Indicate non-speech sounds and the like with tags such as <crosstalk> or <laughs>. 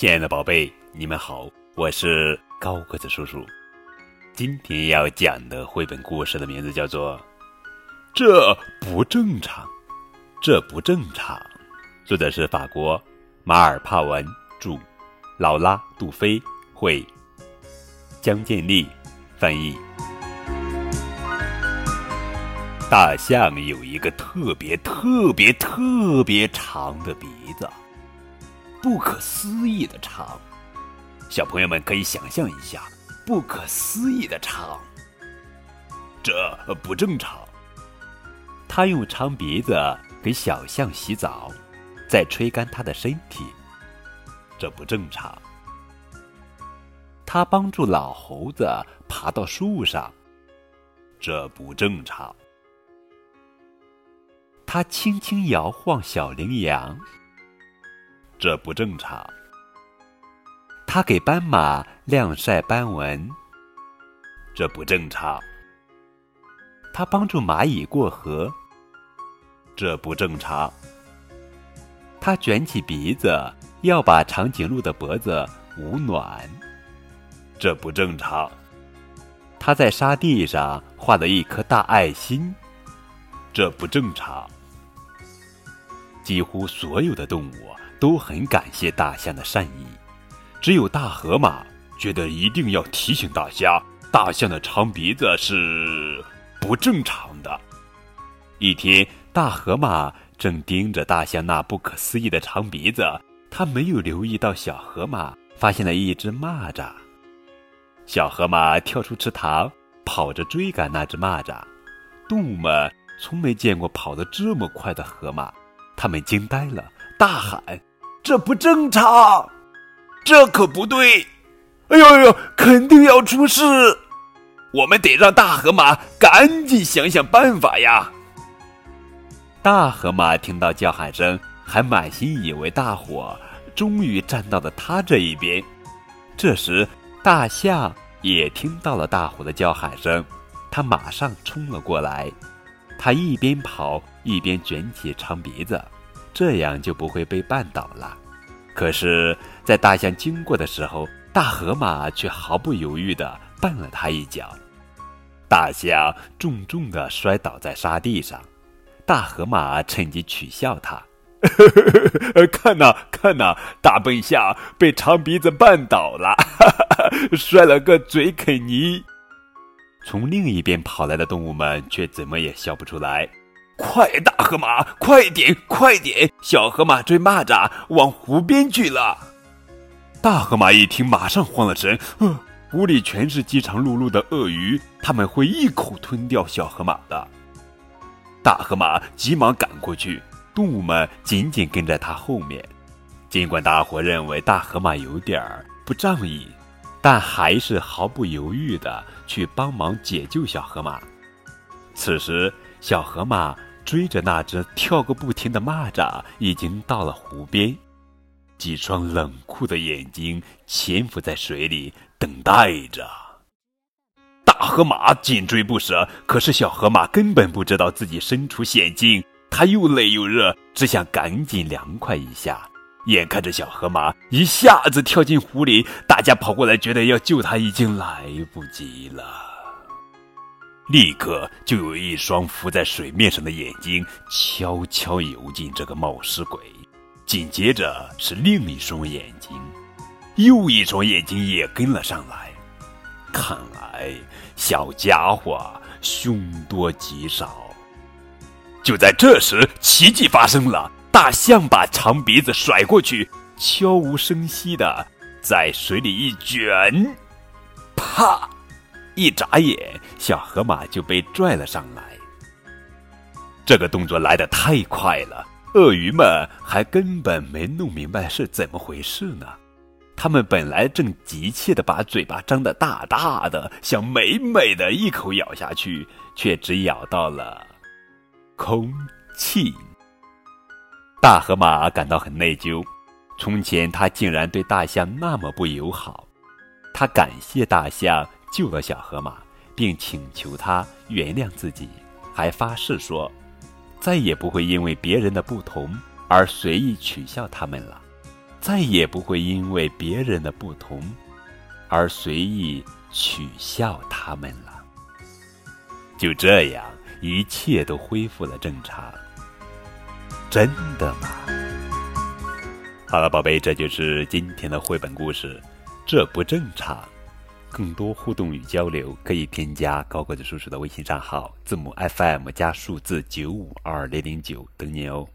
亲爱的宝贝，你们好，我是高个子叔叔。今天要讲的绘本故事的名字叫做《这不正常》，这不正常。作者是法国马尔帕文著，劳拉杜菲绘，江建立翻译。大象有一个特别特别特别长的鼻子，不可思议的长。小朋友们可以想象一下，不可思议的长。这不正常。他用长鼻子给小象洗澡，再吹干它的身体，这不正常。他帮助老猴子爬到树上，这不正常。他轻轻摇晃小羚羊，这不正常。他给斑马晾晒斑纹，这不正常。他帮助蚂蚁过河，这不正常。他卷起鼻子要把长颈鹿的脖子捂暖，这不正常。他在沙地上画了一颗大爱心，这不正常。几乎所有的动物都很感谢大象的善意，只有大河马觉得一定要提醒大家，大象的长鼻子是不正常的。一天，大河马正盯着大象那不可思议的长鼻子，他没有留意到小河马发现了一只蚂蚱。小河马跳出池塘，跑着追赶那只蚂蚱。动物们从没见过跑得这么快的河马。他们惊呆了，大喊：“这不正常，这可不对！哎呦呦，肯定要出事！我们得让大河马赶紧想想办法呀！”大河马听到叫喊声，还满心以为大伙终于站到了他这一边。这时，大象也听到了大伙的叫喊声，他马上冲了过来。他一边跑一边卷起长鼻子，这样就不会被绊倒了。可是，在大象经过的时候，大河马却毫不犹豫地绊了他一脚，大象重重地摔倒在沙地上。大河马趁机取笑他：“ <laughs> 看呐，看呐，大笨象被长鼻子绊倒了，哈 <laughs> 哈摔了个嘴啃泥。”从另一边跑来的动物们却怎么也笑不出来。快，大河马，快点，快点！小河马追蚂蚱往湖边去了。大河马一听，马上慌了神。呃，湖里全是饥肠辘辘的鳄鱼，他们会一口吞掉小河马的。大河马急忙赶过去，动物们紧紧跟在他后面。尽管大伙认为大河马有点儿不仗义。但还是毫不犹豫地去帮忙解救小河马。此时，小河马追着那只跳个不停的蚂蚱，已经到了湖边。几双冷酷的眼睛潜伏在水里，等待着。大河马紧追不舍，可是小河马根本不知道自己身处险境，它又累又热，只想赶紧凉快一下。眼看着小河马一下子跳进湖里，大家跑过来，觉得要救他已经来不及了。立刻就有一双浮在水面上的眼睛悄悄游进这个冒失鬼，紧接着是另一双眼睛，又一双眼睛也跟了上来。看来小家伙凶多吉少。就在这时，奇迹发生了。大象把长鼻子甩过去，悄无声息的在水里一卷，啪！一眨眼，小河马就被拽了上来。这个动作来得太快了，鳄鱼们还根本没弄明白是怎么回事呢。他们本来正急切的把嘴巴张得大大的，想美美的一口咬下去，却只咬到了空气。大河马感到很内疚，从前他竟然对大象那么不友好。他感谢大象救了小河马，并请求他原谅自己，还发誓说，再也不会因为别人的不同而随意取笑他们了。再也不会因为别人的不同而随意取笑他们了。就这样，一切都恢复了正常。真的吗？好了，宝贝，这就是今天的绘本故事。这不正常。更多互动与交流，可以添加高个子叔叔的微信账号，字母 FM 加数字九五二零零九，等你哦。